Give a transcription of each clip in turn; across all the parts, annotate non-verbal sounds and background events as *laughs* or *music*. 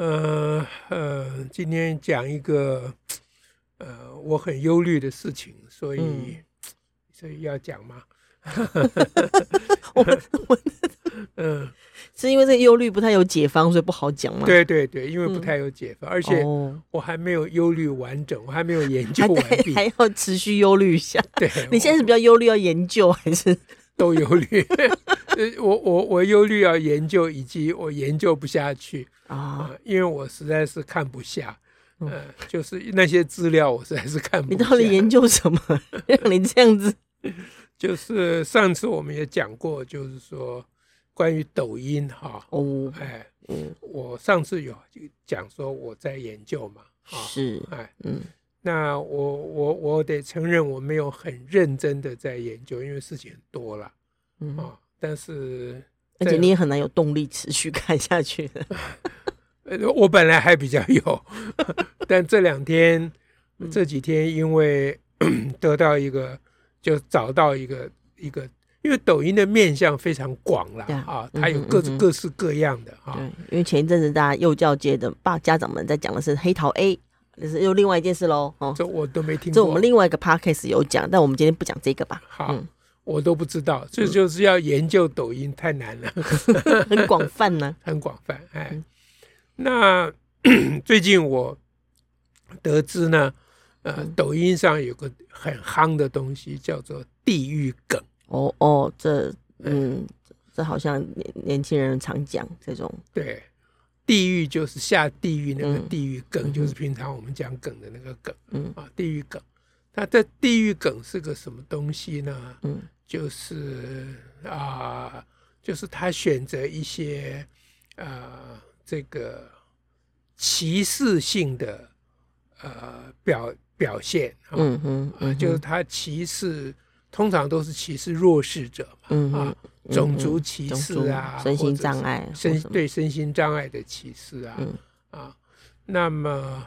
呃呃，今天讲一个呃我很忧虑的事情，所以、嗯、所以要讲吗？*laughs* 我我 *laughs* 嗯，是因为这个忧虑不太有解方，所以不好讲吗？对对对，因为不太有解方，嗯、而且我还没有忧虑完整，我还没有研究完毕，还要持续忧虑一下。对，你现在是比较忧虑要研究，还是都忧虑？我我我忧虑要研究，以及我研究不下去。啊、呃，因为我实在是看不下，呃，嗯、就是那些资料我实在是看不下。你到底研究什么，*laughs* 让你这样子？*laughs* 就是上次我们也讲过，就是说关于抖音哈，哦，哎，嗯，我上次有讲说我在研究嘛，是，哎，嗯，那我我我得承认我没有很认真的在研究，因为事情很多了，嗯啊，但是。而且你也很难有动力持续看下去的。*laughs* 我本来还比较有，*laughs* 但这两天、这几天，因为得到一个，就找到一个一个，因为抖音的面向非常广了啊，它有各各式各样的啊。对，因为前一阵子大家幼教界的爸家长们在讲的是黑桃 A，这是又另外一件事喽。哦，这我都没听过。这我们另外一个 podcast 有讲，但我们今天不讲这个吧。好。我都不知道，这就是要研究抖音太难了，*laughs* 很广泛呢，*laughs* 很广泛。哎，那 *coughs* 最近我得知呢，呃，抖音上有个很夯的东西，叫做地狱梗。哦哦，这嗯，这好像年年轻人常讲这种。对，地狱就是下地狱那个地狱梗，就是平常我们讲梗的那个梗。嗯啊，地狱梗。那这地狱梗是个什么东西呢？嗯。就是啊、呃，就是他选择一些呃这个歧视性的呃表表现，嗯嗯，嗯就是他歧视，通常都是歧视弱势者嘛，嗯啊，种族歧视啊，身心障碍，身对身心障碍的歧视啊，嗯、啊，那么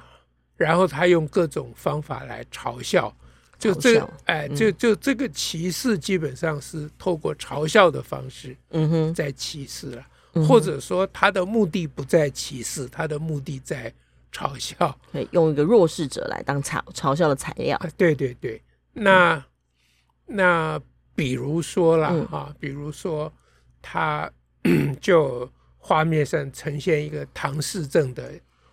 然后他用各种方法来嘲笑。就这个，哎，就就这个歧视基本上是透过嘲笑的方式，嗯哼，在歧视了，或者说他的目的不在歧视，他的目的在嘲笑，对，用一个弱势者来当嘲嘲笑的材料。对对对，那那比如说了啊，比如说他 *clears throat* 就画面上呈现一个唐氏症的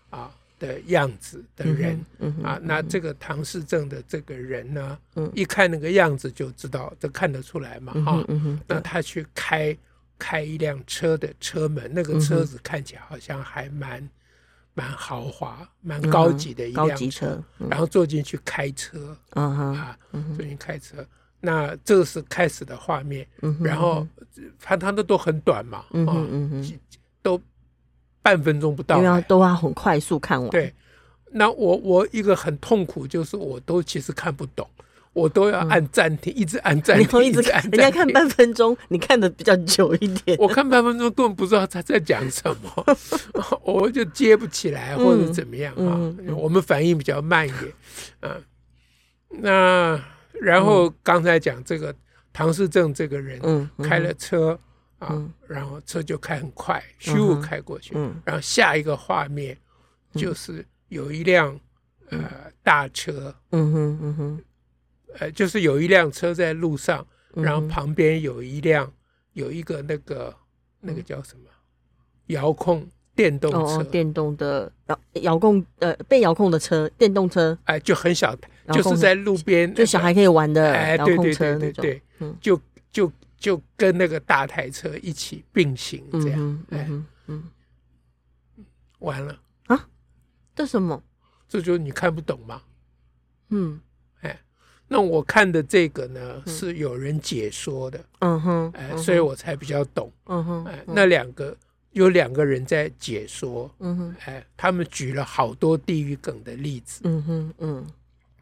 啊。的样子的人，嗯嗯、啊，那这个唐氏症的这个人呢，嗯、一看那个样子就知道，这看得出来嘛，哈、那他去开开一辆车的车门，那个车子看起来好像还蛮蛮豪华、蛮高级的一辆车，嗯、然后坐进去开车，嗯、啊，坐进去开车，那这个是开始的画面，嗯、然后他他的都很短嘛，嗯嗯、都。半分钟不到，因为都要很快速看完。对，那我我一个很痛苦，就是我都其实看不懂，我都要按暂停，一直按暂停，一直按。人家看半分钟，你看的比较久一点。我看半分钟根本不知道他在讲什么，*laughs* 我就接不起来或者怎么样啊。我们反应比较慢一点，嗯。那然后刚才讲这个唐氏症这个人，开了车。啊，嗯、然后车就开很快，咻开过去。嗯、然后下一个画面就是有一辆、嗯、呃大车，嗯哼嗯哼，呃就是有一辆车在路上，然后旁边有一辆有一个那个那个叫什么？遥控电动车，哦、电动的遥遥控呃被遥控的车电动车，哎就很小，就是在路边、那个，就小孩可以玩的哎，对对对对，对，就就。就跟那个大台车一起并行，这样，嗯嗯嗯，完了。啊？这什么？这就是你看不懂吗？嗯，哎，那我看的这个呢，是有人解说的，嗯哼，哎，所以我才比较懂，嗯哼，哎，那两个有两个人在解说，嗯哼，哎，他们举了好多地狱梗的例子，嗯哼，嗯，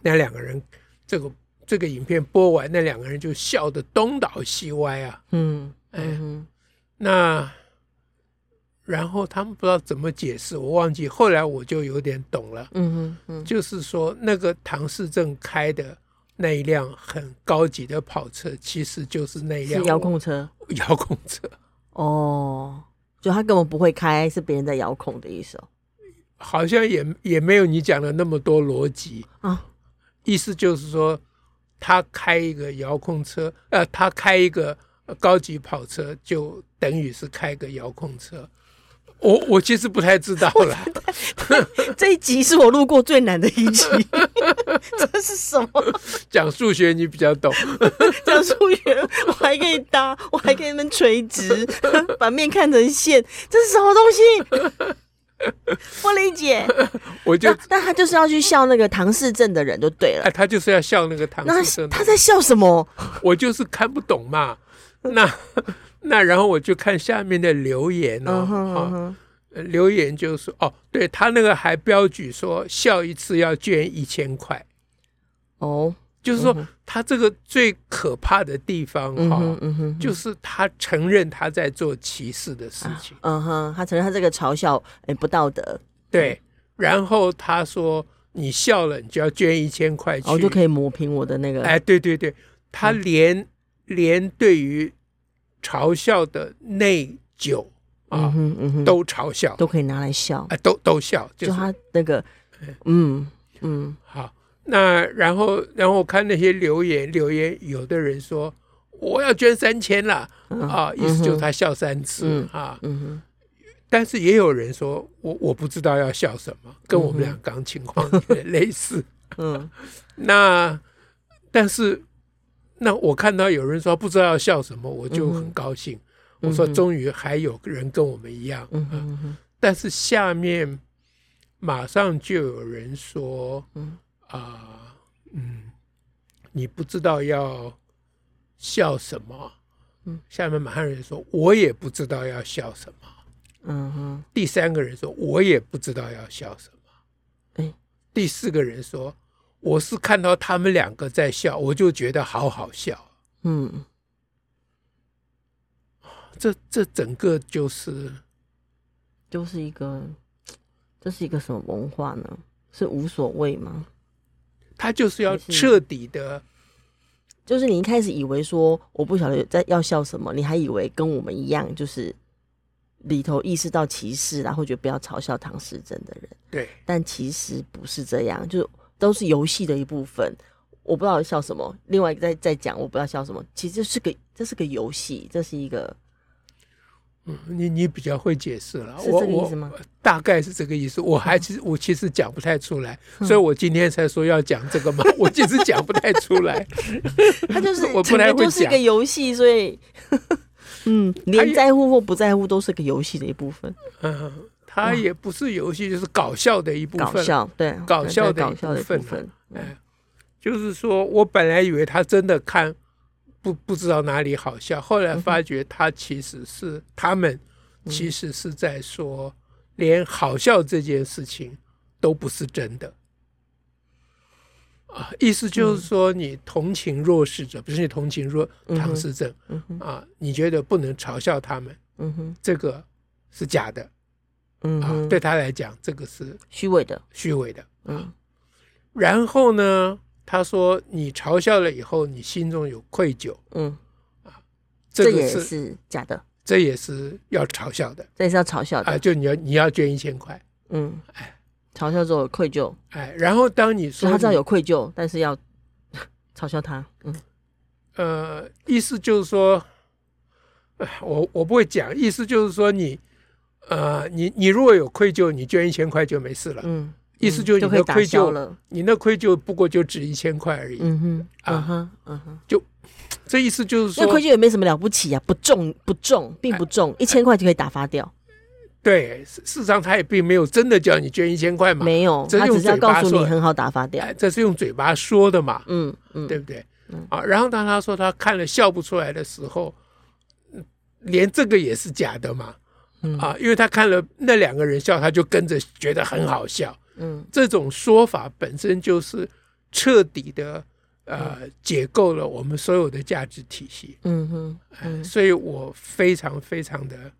那两个人，这个这个影片播完，那两个人就笑得东倒西歪啊，嗯，哎，嗯那然后他们不知道怎么解释，我忘记，后来我就有点懂了，嗯哼，嗯，就是说那个唐氏正开的那一辆很高级的跑车，其实就是那辆遥控车，*laughs* 遥控车，哦。就他根本不会开，是别人在遥控的意思哦。好像也也没有你讲的那么多逻辑啊。意思就是说，他开一个遥控车，呃，他开一个高级跑车，就等于是开个遥控车。我我其实不太知道了。*laughs* 这一集是我录过最难的一集。*laughs* 这是什么？讲数学你比较懂。*laughs* 讲数学我还可以搭，我还可以们垂直，把面看成线。这是什么东西？*laughs* 不理解。*laughs* 我就但，但他就是要去笑那个唐氏症的人就对了。哎，他就是要笑那个唐氏症。他在笑什么？*laughs* 我就是看不懂嘛。那。那然后我就看下面的留言哦，哦留言就是说哦，对他那个还标举说笑一次要捐一千块，哦，就是说他这个最可怕的地方哈，就是他承认他在做歧视的事情，嗯哼，他承认他这个嘲笑哎不道德，对，然后他说你笑了你就要捐一千块去，我就可以抹平我的那个，哎，对对对，他连连对于。嘲笑的内疚啊，嗯嗯、都嘲笑，都可以拿来笑，哎、都都笑，就是、就他那个，嗯嗯，好，那然后然后我看那些留言，留言有的人说我要捐三千了、嗯、啊，意思就是他笑三次、嗯、啊，嗯哼，但是也有人说我我不知道要笑什么，跟我们俩刚情况有点类似，嗯，*laughs* 那但是。那我看到有人说不知道要笑什么，我就很高兴。嗯、我说终于还有个人跟我们一样。嗯嗯嗯、但是下面马上就有人说：“嗯啊，嗯，你不知道要笑什么。”嗯，下面马汉人说：“我也不知道要笑什么。”嗯哼。第三个人说：“我也不知道要笑什么。”哎，第四个人说。我是看到他们两个在笑，我就觉得好好笑。嗯，这这整个就是，就是一个，这是一个什么文化呢？是无所谓吗？他就是要彻底的，就是你一开始以为说我不晓得在要笑什么，你还以为跟我们一样，就是里头意识到歧视，然后觉得不要嘲笑唐诗真的人。对，但其实不是这样，就是。都是游戏的一部分，我不知道笑什么。另外一个在在讲，我不知道笑什么。其实这是个，这是个游戏，这是一个。嗯，你你比较会解释了？我我大概是这个意思。我还其实我其实讲不太出来，*laughs* 所以我今天才说要讲这个嘛。我其实讲不太出来。*laughs* 他就是 *laughs* 我不太会讲，就是一个游戏，所以嗯，连在乎或不在乎都是个游戏的一部分。嗯。它也不是游戏，就是搞笑的一部分。搞笑，对，搞笑的一部分。哎，就是说我本来以为他真的看不不知道哪里好笑，后来发觉他其实是他们其实是在说，连好笑这件事情都不是真的。啊，意思就是说，你同情弱势者，不是你同情弱唐氏症，啊，你觉得不能嘲笑他们，嗯哼，这个是假的。嗯啊，对他来讲，这个是虚伪的，虚伪的。啊，然后呢，他说你嘲笑了以后，你心中有愧疚。嗯。啊，这个也是假的，这也是要嘲笑的，这也是要嘲笑的。啊！就你要你要捐一千块，嗯，哎，嘲笑之后有愧疚，哎，然后当你说他知道有愧疚，但是要 *laughs* 嘲笑他，嗯，呃，意思就是说，我我不会讲，意思就是说你。呃，你你如果有愧疚，你捐一千块就没事了。嗯，意思就是你的愧疚了，你那愧疚不过就值一千块而已。嗯哼，啊哈，嗯哼，就这意思就是说，那愧疚也没什么了不起啊，不重不重，并不重，一千块就可以打发掉。对，事实上他也并没有真的叫你捐一千块嘛，没有，他只是要告诉你很好打发掉，这是用嘴巴说的嘛，嗯嗯，对不对？啊，然后当他说他看了笑不出来的时候，连这个也是假的嘛。嗯、啊，因为他看了那两个人笑，他就跟着觉得很好笑。嗯，这种说法本身就是彻底的呃解构了我们所有的价值体系。嗯哼，嗯，所以我非常非常的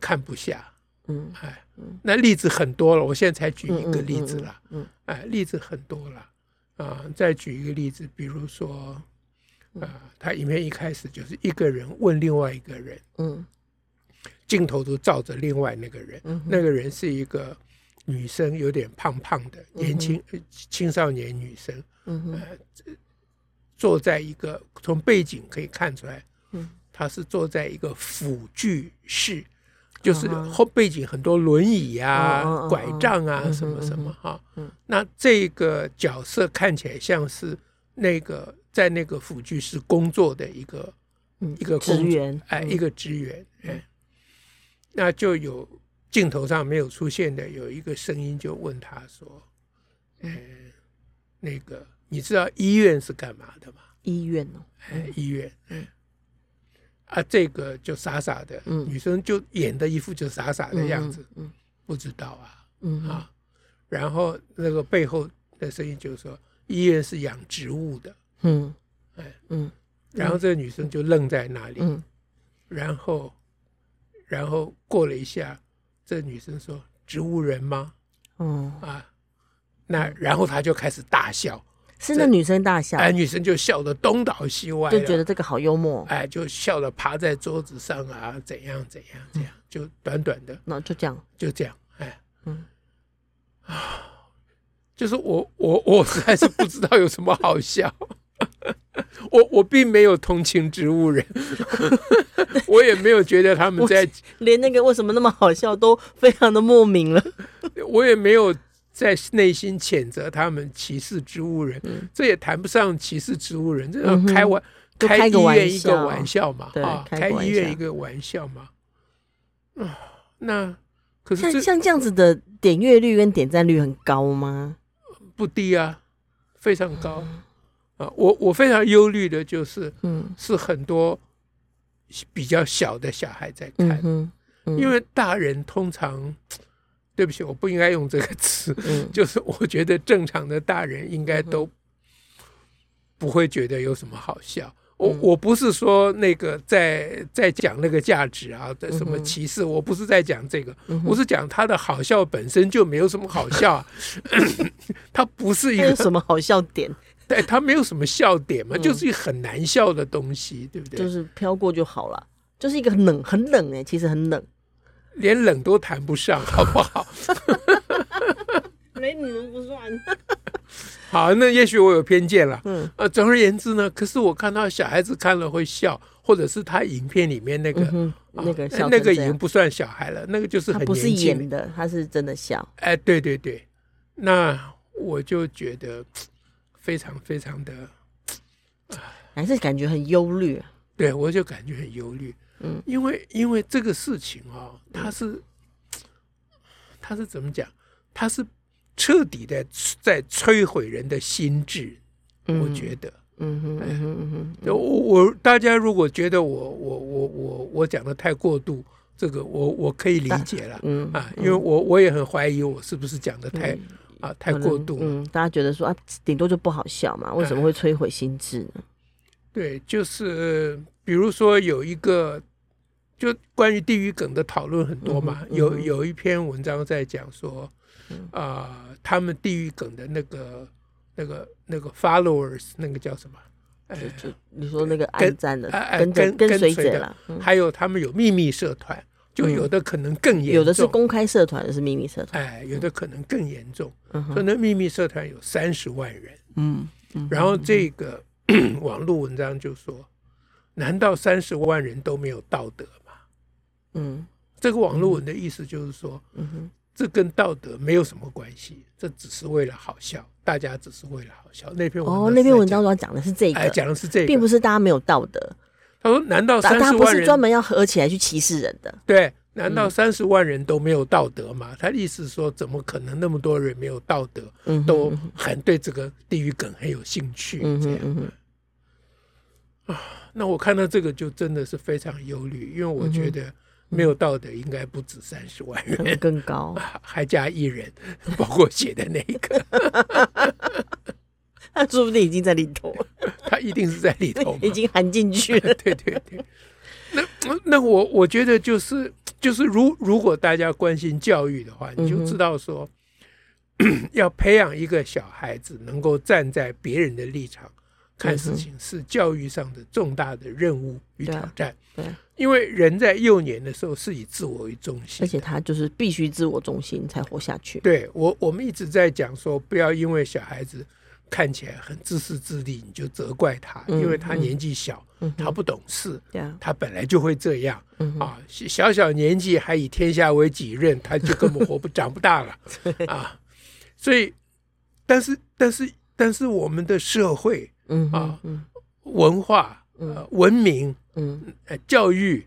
看不下。嗯，哎，那例子很多了，我现在才举一个例子了。嗯，哎，例子很多了。啊，再举一个例子，比如说，啊，他影片一开始就是一个人问另外一个人，嗯，镜头都照着另外那个人，那个人是一个女生，有点胖胖的年轻青少年女生，嗯，坐在一个从背景可以看出来，嗯。她是坐在一个辅具室。就是后背景很多轮椅啊、拐杖啊什么什么哈，那这个角色看起来像是那个在那个辅具室工作的一个一个职员，哎，一个职员，哎，那就有镜头上没有出现的有一个声音就问他说：“嗯，那个你知道医院是干嘛的吗？”医院哦，哎，医院，嗯。啊，这个就傻傻的，嗯、女生就演的一副就傻傻的样子，嗯嗯、不知道啊，嗯、啊，然后那个背后的声音就是说，医院是养植物的，嗯，哎，嗯，然后这个女生就愣在那里，嗯、然后，然后过了一下，这女生说：“植物人吗？”嗯、啊，那然后他就开始大笑。是那女生大笑，哎，女生就笑得东倒西歪，就觉得这个好幽默，哎，就笑得趴在桌子上啊，怎样怎样怎样，就短短的，那就这样，就这样，哎，嗯，啊，就是我我我实在是不知道有什么好笑，*laughs* 我我并没有同情植物人，*laughs* 我也没有觉得他们在连那个为什么那么好笑都非常的莫名了，*laughs* 我也没有。在内心谴责他们歧视植物人，这也谈不上歧视植物人，这是开玩开医院一个玩笑嘛，啊，开医院一个玩笑嘛，啊，那可是像像这样子的点阅率跟点赞率很高吗？不低啊，非常高啊！我我非常忧虑的就是，嗯，是很多比较小的小孩在看，嗯因为大人通常。对不起，我不应该用这个词。嗯，就是我觉得正常的大人应该都不会觉得有什么好笑。我我不是说那个在在讲那个价值啊的什么歧视，我不是在讲这个，我是讲他的好笑本身就没有什么好笑啊。*laughs* 他不是一个什么好笑点，对，他没有什么笑点嘛，就是一个很难笑的东西，对不对？就是飘过就好了，就是一个很冷很冷哎，其实很冷。连冷都谈不上，好不好？*laughs* 没你们不算。*laughs* 好，那也许我有偏见了。嗯，呃，总而言之呢，可是我看到小孩子看了会笑，或者是他影片里面那个、嗯、那个笑，那个已经不算小孩了，那个就是很不是演的，他是真的笑。哎，对对对，那我就觉得非常非常的，还是感觉很忧虑。对，我就感觉很忧虑。嗯，因为因为这个事情啊，它是，*tsk* 它是怎么讲？它是彻底的在摧毁人的心智，我觉得。嗯哼嗯哼嗯哼。我我大家如果觉得我我我我我讲的太过度，这个我我可以理解了。嗯啊，因为我我也很怀疑我是不是讲的太啊太过度。嗯，大家觉得说啊，顶多就不好笑嘛，为什么会摧毁心智呢？对，就是比如说有一个。就关于地狱梗的讨论很多嘛，嗯嗯、有有一篇文章在讲说，啊、呃，他们地狱梗的那个、那个、那个 followers，那个叫什么？哎，就你说那个暗战的跟跟跟随者了，还有他们有秘密社团，就有的可能更严重，有的是公开社团，的是秘密社团，哎，有的可能更严重。嗯、所以那秘密社团有三十万人，嗯，然后这个 *clears throat* 网络文章就说，难道三十万人都没有道德吗？嗯，这个网络文的意思就是说，嗯哼，这跟道德没有什么关系，这只是为了好笑，大家只是为了好笑。那篇文哦，那篇文章主要讲的是这个，哎，讲的是这个，并不是大家没有道德。他说：“难道三十万人他不是专门要合起来去歧视人的？对，难道三十万人都没有道德吗？”他的意思说，怎么可能那么多人没有道德，嗯，都很对这个地狱梗很有兴趣？嗯这样嗯啊，那我看到这个就真的是非常忧虑，因为我觉得。没有道德应该不止三十万人，*laughs* 更高，*laughs* 还加一人，*laughs* 包括写的那一个，他说不定已经在里头，他一定是在里头，已经含进去了。*laughs* 对对对，那那我我觉得就是就是如如果大家关心教育的话，你就知道说，*clears throat* 要培养一个小孩子能够站在别人的立场。看事情是教育上的重大的任务与挑战。对，因为人在幼年的时候是以自我为中心，而且他就是必须自我中心才活下去。对我，我们一直在讲说，不要因为小孩子看起来很自私自利，你就责怪他，因为他年纪小，他不懂事，他本来就会这样啊。小小年纪还以天下为己任，他就根本活不长不大了 *laughs* 啊。所以，但是，但是，但是，我们的社会。嗯啊，文化、呃，文明，嗯，呃，教育，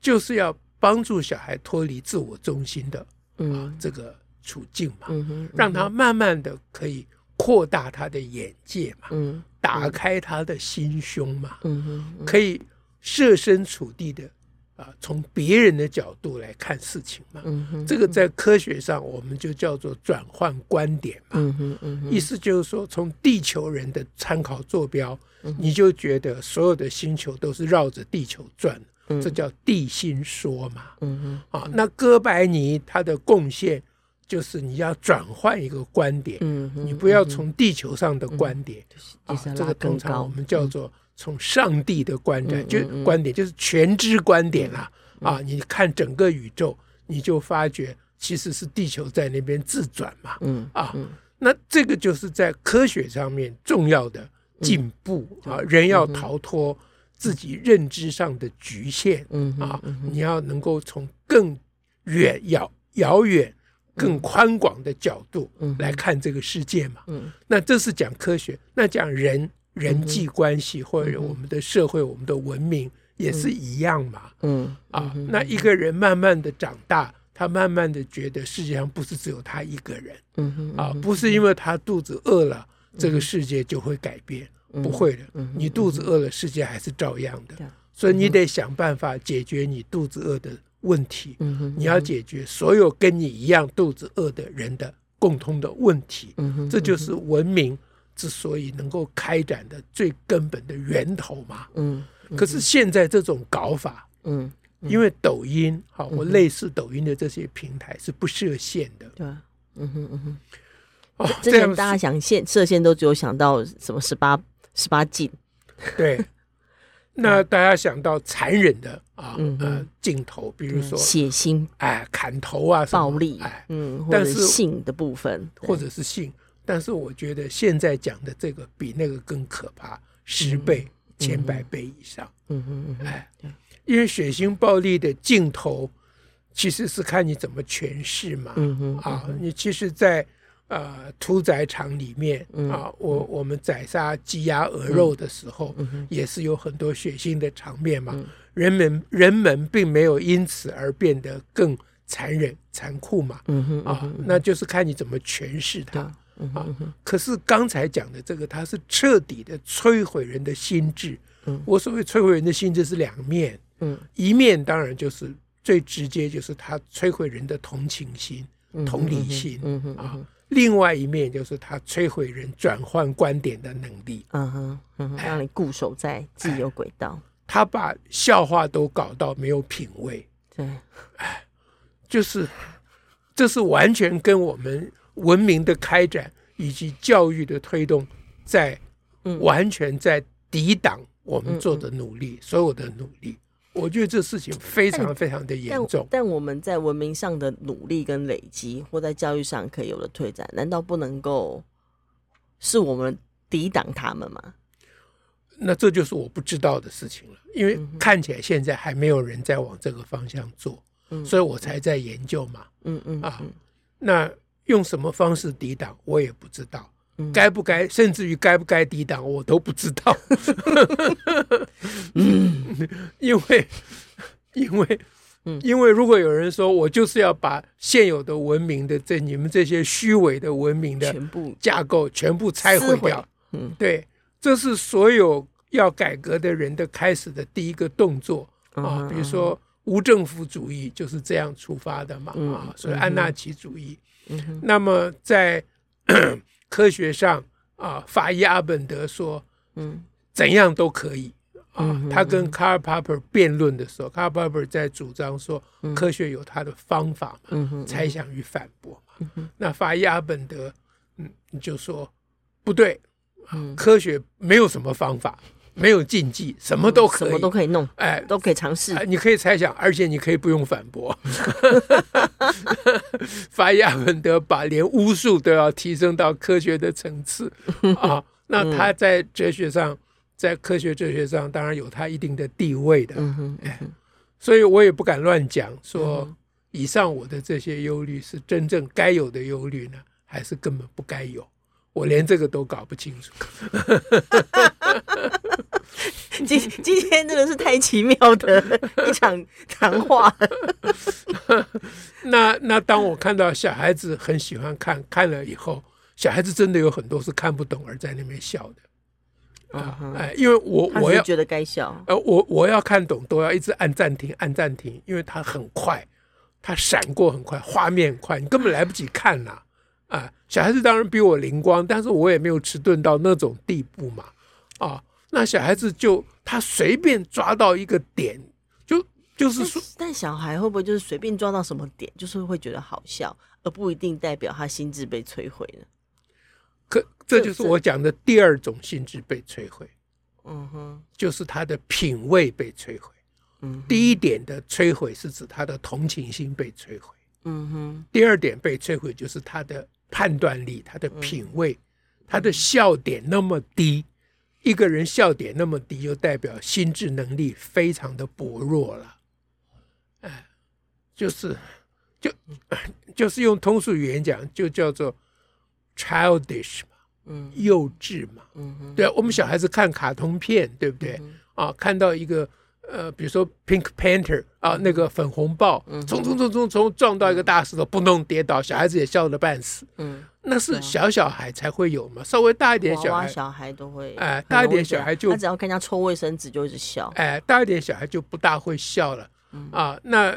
就是要帮助小孩脱离自我中心的，啊，这个处境嘛，让他慢慢的可以扩大他的眼界嘛，嗯，打开他的心胸嘛，嗯，可以设身处地的。啊，从别人的角度来看事情嘛，嗯，这个在科学上我们就叫做转换观点嘛，嗯哼，嗯，意思就是说，从地球人的参考坐标，你就觉得所有的星球都是绕着地球转，嗯，这叫地心说嘛，啊，那哥白尼他的贡献就是你要转换一个观点，嗯，你不要从地球上的观点，啊，这个通常我们叫做。从上帝的观点，就观点就是全知观点啦。啊！你看整个宇宙，你就发觉其实是地球在那边自转嘛。嗯啊，那这个就是在科学上面重要的进步啊！人要逃脱自己认知上的局限，嗯啊，你要能够从更远、遥遥远、更宽广的角度来看这个世界嘛。嗯，那这是讲科学，那讲人。人际关系或者我们的社会、我们的文明也是一样嘛。嗯啊，那一个人慢慢的长大，他慢慢的觉得世界上不是只有他一个人。嗯啊，不是因为他肚子饿了，这个世界就会改变，不会的。你肚子饿了，世界还是照样的。所以你得想办法解决你肚子饿的问题。你要解决所有跟你一样肚子饿的人的共通的问题。这就是文明。之所以能够开展的最根本的源头嘛，嗯，可是现在这种搞法，嗯，因为抖音，好，我类似抖音的这些平台是不设限的，对，嗯哼嗯哼，哦，之前大家想限设限都只有想到什么十八十八禁，对，*laughs* 那大家想到残忍的啊呃镜头，比如说血腥，哎，砍头啊，暴力，哎，嗯，但是性的部分，或者是性。但是我觉得现在讲的这个比那个更可怕，十倍、千百倍以上。嗯嗯嗯，哎，因为血腥暴力的镜头其实是看你怎么诠释嘛。嗯嗯啊，你其实，在呃屠宰场里面啊，我我们宰杀鸡鸭鹅肉的时候，也是有很多血腥的场面嘛。人们人们并没有因此而变得更残忍残酷嘛。啊，那就是看你怎么诠释它。啊！可是刚才讲的这个，它是彻底的摧毁人的心智。嗯，我所谓摧毁人的心智是两面。嗯，一面当然就是最直接，就是它摧毁人的同情心、同理心。啊，另外一面就是他摧毁人转换观点的能力。嗯哼，嗯哼，让你固守在自由轨道。他把笑话都搞到没有品味。对，哎，就是，这是完全跟我们。文明的开展以及教育的推动，在完全在抵挡我们做的努力，所有的努力。我觉得这事情非常非常的严重。但我们在文明上的努力跟累积，或在教育上可以有的推展，难道不能够是我们抵挡他们吗？那这就是我不知道的事情了。因为看起来现在还没有人在往这个方向做，所以我才在研究嘛。嗯嗯啊，那。用什么方式抵挡，我也不知道。该不该，甚至于该不该抵挡，我都不知道。嗯，*laughs* 因为，因为，因为如果有人说我就是要把现有的文明的这你们这些虚伪的文明的全部架构全部拆毁掉，嗯，对，这是所有要改革的人的开始的第一个动作啊。比如说，无政府主义就是这样出发的嘛，嗯、啊，所以安纳奇主义。嗯，那么在科学上啊，法医阿本德说，嗯，怎样都可以。啊，嗯、他跟卡尔·帕珀辩论的时候，卡尔·帕珀在主张说，科学有他的方法嘛，猜想与反驳嘛。嗯、那法医阿本德，嗯，就说不对，嗯，科学没有什么方法，没有禁忌，什么都可以，什么都可以弄，哎，都可以尝试、哎，你可以猜想，而且你可以不用反驳。*laughs* 法亚文德把连巫术都要提升到科学的层次 *laughs* 啊，那他在哲学上。在科学哲学上，当然有他一定的地位的，嗯哼，哎，所以我也不敢乱讲，说以上我的这些忧虑是真正该有的忧虑呢，还是根本不该有？我连这个都搞不清楚。*laughs* *laughs* 今今天真的是太奇妙的一场谈话。*laughs* 那那当我看到小孩子很喜欢看，看了以后，小孩子真的有很多是看不懂而在那边笑的。啊，哎，因为我我要觉得该笑，呃，我我要看懂都要一直按暂停，按暂停，因为它很快，它闪过很快，画面很快，你根本来不及看呐，啊，小孩子当然比我灵光，但是我也没有迟钝到那种地步嘛，啊，那小孩子就他随便抓到一个点，就就是说，但小孩会不会就是随便抓到什么点，就是会觉得好笑，而不一定代表他心智被摧毁呢？可这就是我讲的第二种心智被摧毁，嗯哼，就是他的品味被摧毁。嗯，第一点的摧毁是指他的同情心被摧毁。嗯哼，第二点被摧毁就是他的判断力、他的品味、他的笑点那么低。一个人笑点那么低，就代表心智能力非常的薄弱了。哎，就是，就 *clears throat* 就是用通俗语言讲，就叫做。childish 嘛，嗯，幼稚嘛，嗯哼，对啊，我们小孩子看卡通片，对不对？啊，看到一个呃，比如说 Pink Panther 啊，那个粉红豹，冲冲冲冲冲撞到一个大石头，砰咚跌倒，小孩子也笑得半死。嗯，那是小小孩才会有嘛，稍微大一点小孩，小孩都会，哎，大一点小孩就他只要看人家抽卫生纸就一直笑，哎，大一点小孩就不大会笑了。啊，那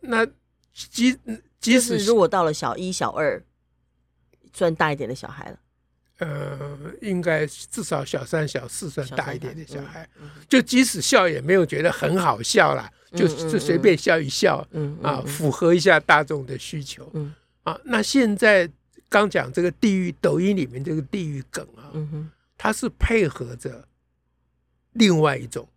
那即即使如果到了小一、小二。算大一点的小孩了，呃，应该至少小三、小四算大一点的小孩，就即使笑也没有觉得很好笑啦，就就随便笑一笑，嗯啊，符合一下大众的需求，嗯啊，那现在刚讲这个地狱，抖音里面这个地狱梗啊，嗯它是配合着另外一种，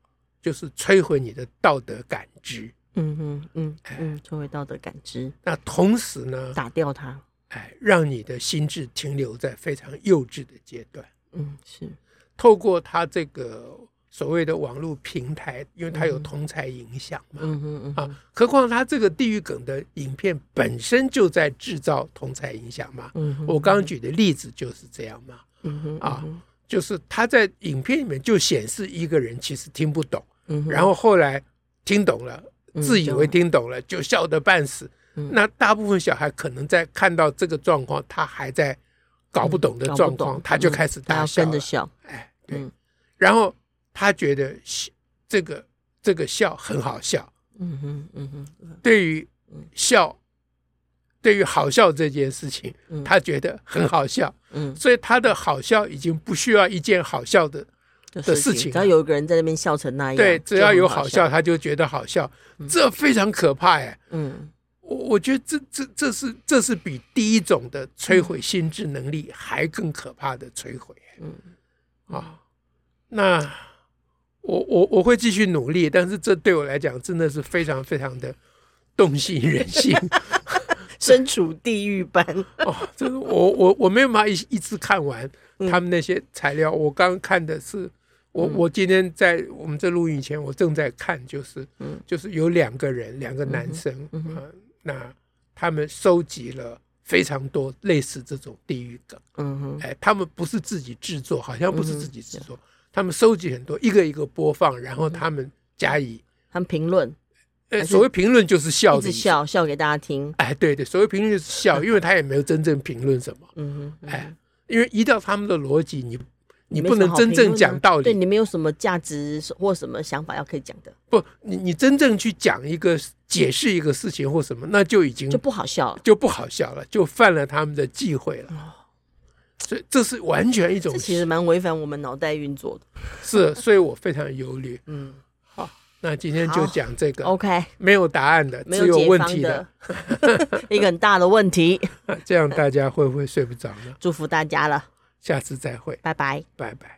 就是摧毁你的道德感知，嗯嗯嗯嗯，摧毁道德感知，那同时呢，打掉它。哎，让你的心智停留在非常幼稚的阶段。嗯，是透过他这个所谓的网络平台，因为它有同才影响嘛。嗯嗯嗯。啊，何况它这个地狱梗的影片本身就在制造同才影响嘛。嗯。我刚刚举的例子就是这样嘛。嗯哼。啊，就是他在影片里面就显示一个人其实听不懂，然后后来听懂了，自以为听懂了，就笑得半死。那大部分小孩可能在看到这个状况，他还在搞不懂的状况，他就开始大笑，跟着笑。哎，对，然后他觉得这个这个笑很好笑。嗯哼，嗯哼。对于笑，对于好笑这件事情，他觉得很好笑。嗯，所以他的好笑已经不需要一件好笑的的事情，只要有一个人在那边笑成那样，对，只要有好笑，他就觉得好笑。这非常可怕哎。嗯。我我觉得这这这是这是比第一种的摧毁心智能力还更可怕的摧毁。嗯，啊，那我我我会继续努力，但是这对我来讲真的是非常非常的动心人心，*laughs* 身处地狱般。哦，这是我我我没有办法一一次看完他们那些材料。我刚看的是，我我今天在我们这录音前，我正在看，就是嗯，就是有两个人，两个男生，嗯。那他们收集了非常多类似这种地狱梗，嗯哼，哎，他们不是自己制作，好像不是自己制作，他们收集很多，一个一个播放，然后他们加以他们评论，呃，所谓评论就是笑，一直笑笑给大家听，哎，对对，所谓评论就是笑，*laughs* 因为他也没有真正评论什么，嗯哼，哎，因为依照他们的逻辑，你你不能真正讲道理，对你没有什么价值或什么想法要可以讲的。不，你你真正去讲一个解释一个事情或什么，那就已经就不好笑了，就不好笑了，就犯了他们的忌讳了。哦、所以这是完全一种，这其实蛮违反我们脑袋运作的。是，所以我非常忧虑。嗯，好，那今天就讲这个。OK，没有答案的，只有问题的，*laughs* 一个很大的问题。*laughs* 这样大家会不会睡不着呢？祝福大家了。下次再会，拜拜，拜拜。